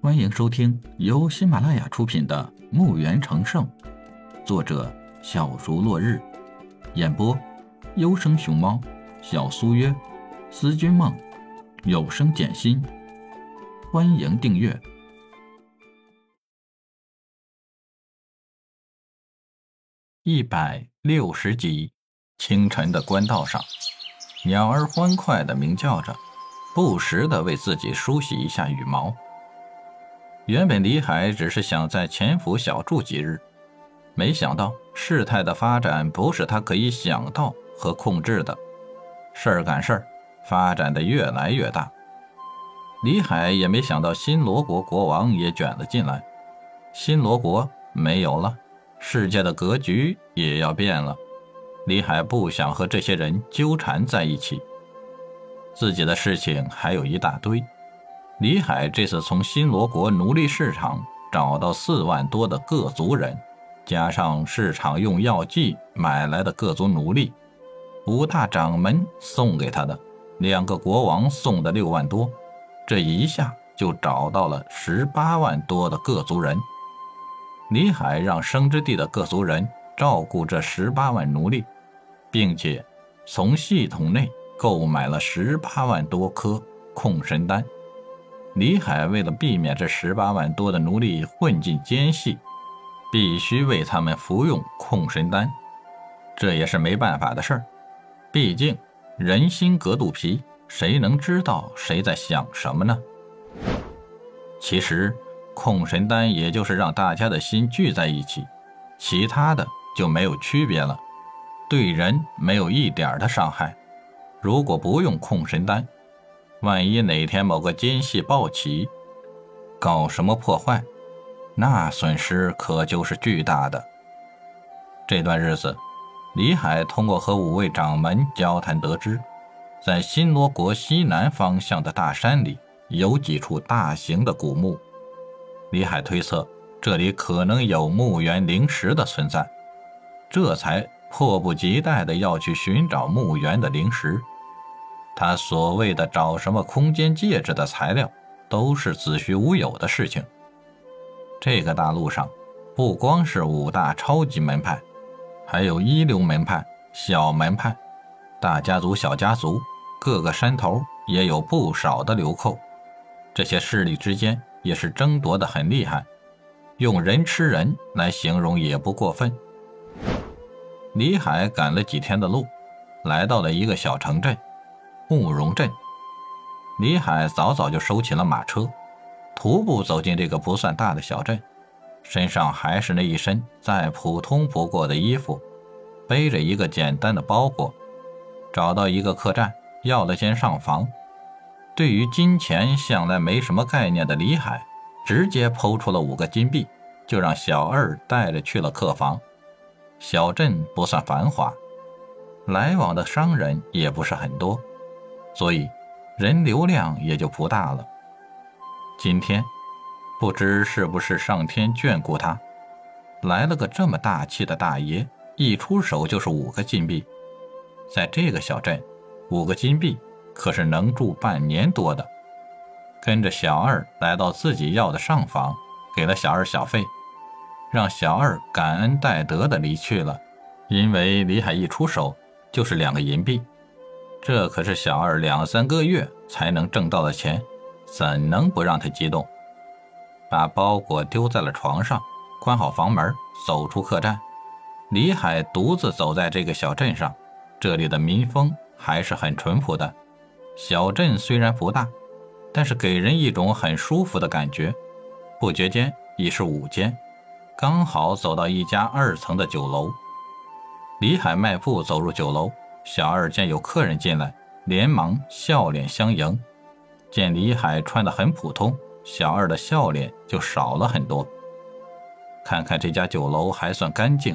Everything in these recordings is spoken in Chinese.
欢迎收听由喜马拉雅出品的《墓园成圣》，作者小竹落日，演播优生熊猫、小苏约、思君梦、有声简心。欢迎订阅一百六十集。清晨的官道上，鸟儿欢快地鸣叫着，不时地为自己梳洗一下羽毛。原本李海只是想在钱府小住几日，没想到事态的发展不是他可以想到和控制的。事儿赶事儿，发展的越来越大。李海也没想到新罗国国王也卷了进来，新罗国没有了，世界的格局也要变了。李海不想和这些人纠缠在一起，自己的事情还有一大堆。李海这次从新罗国奴隶市场找到四万多的各族人，加上市场用药剂买来的各族奴隶，五大掌门送给他的，两个国王送的六万多，这一下就找到了十八万多的各族人。李海让生之地的各族人照顾这十八万奴隶。并且从系统内购买了十八万多颗控神丹。李海为了避免这十八万多的奴隶混进奸细，必须为他们服用控神丹。这也是没办法的事儿，毕竟人心隔肚皮，谁能知道谁在想什么呢？其实控神丹也就是让大家的心聚在一起，其他的就没有区别了。对人没有一点的伤害。如果不用控神丹，万一哪天某个奸细暴起，搞什么破坏，那损失可就是巨大的。这段日子，李海通过和五位掌门交谈得知，在新罗国西南方向的大山里有几处大型的古墓。李海推测，这里可能有墓园灵石的存在，这才。迫不及待地要去寻找墓园的灵石。他所谓的找什么空间戒指的材料，都是子虚乌有的事情。这个大陆上，不光是五大超级门派，还有一流门派、小门派、大家族、小家族，各个山头也有不少的流寇。这些势力之间也是争夺的很厉害，用人吃人来形容也不过分。李海赶了几天的路，来到了一个小城镇——慕容镇。李海早早就收起了马车，徒步走进这个不算大的小镇，身上还是那一身再普通不过的衣服，背着一个简单的包裹，找到一个客栈，要了间上房。对于金钱向来没什么概念的李海，直接抛出了五个金币，就让小二带着去了客房。小镇不算繁华，来往的商人也不是很多，所以人流量也就不大了。今天不知是不是上天眷顾他，来了个这么大气的大爷，一出手就是五个金币。在这个小镇，五个金币可是能住半年多的。跟着小二来到自己要的上房，给了小二小费。让小二感恩戴德的离去了，因为李海一出手就是两个银币，这可是小二两三个月才能挣到的钱，怎能不让他激动？把包裹丢在了床上，关好房门，走出客栈。李海独自走在这个小镇上，这里的民风还是很淳朴的。小镇虽然不大，但是给人一种很舒服的感觉。不觉间已是午间。刚好走到一家二层的酒楼，李海迈步走入酒楼，小二见有客人进来，连忙笑脸相迎。见李海穿得很普通，小二的笑脸就少了很多。看看这家酒楼还算干净，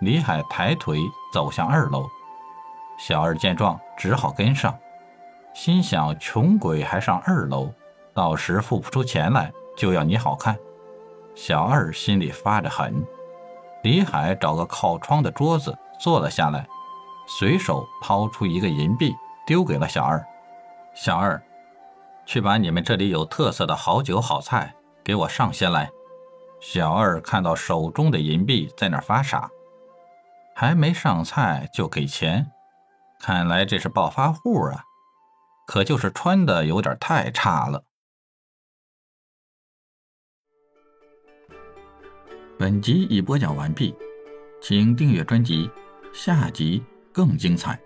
李海抬腿走向二楼，小二见状只好跟上，心想：穷鬼还上二楼，到时付不出钱来就要你好看。小二心里发着狠，李海找个靠窗的桌子坐了下来，随手抛出一个银币丢给了小二。小二，去把你们这里有特色的好酒好菜给我上些来。小二看到手中的银币，在那发傻，还没上菜就给钱，看来这是暴发户啊！可就是穿的有点太差了。本集已播讲完毕，请订阅专辑，下集更精彩。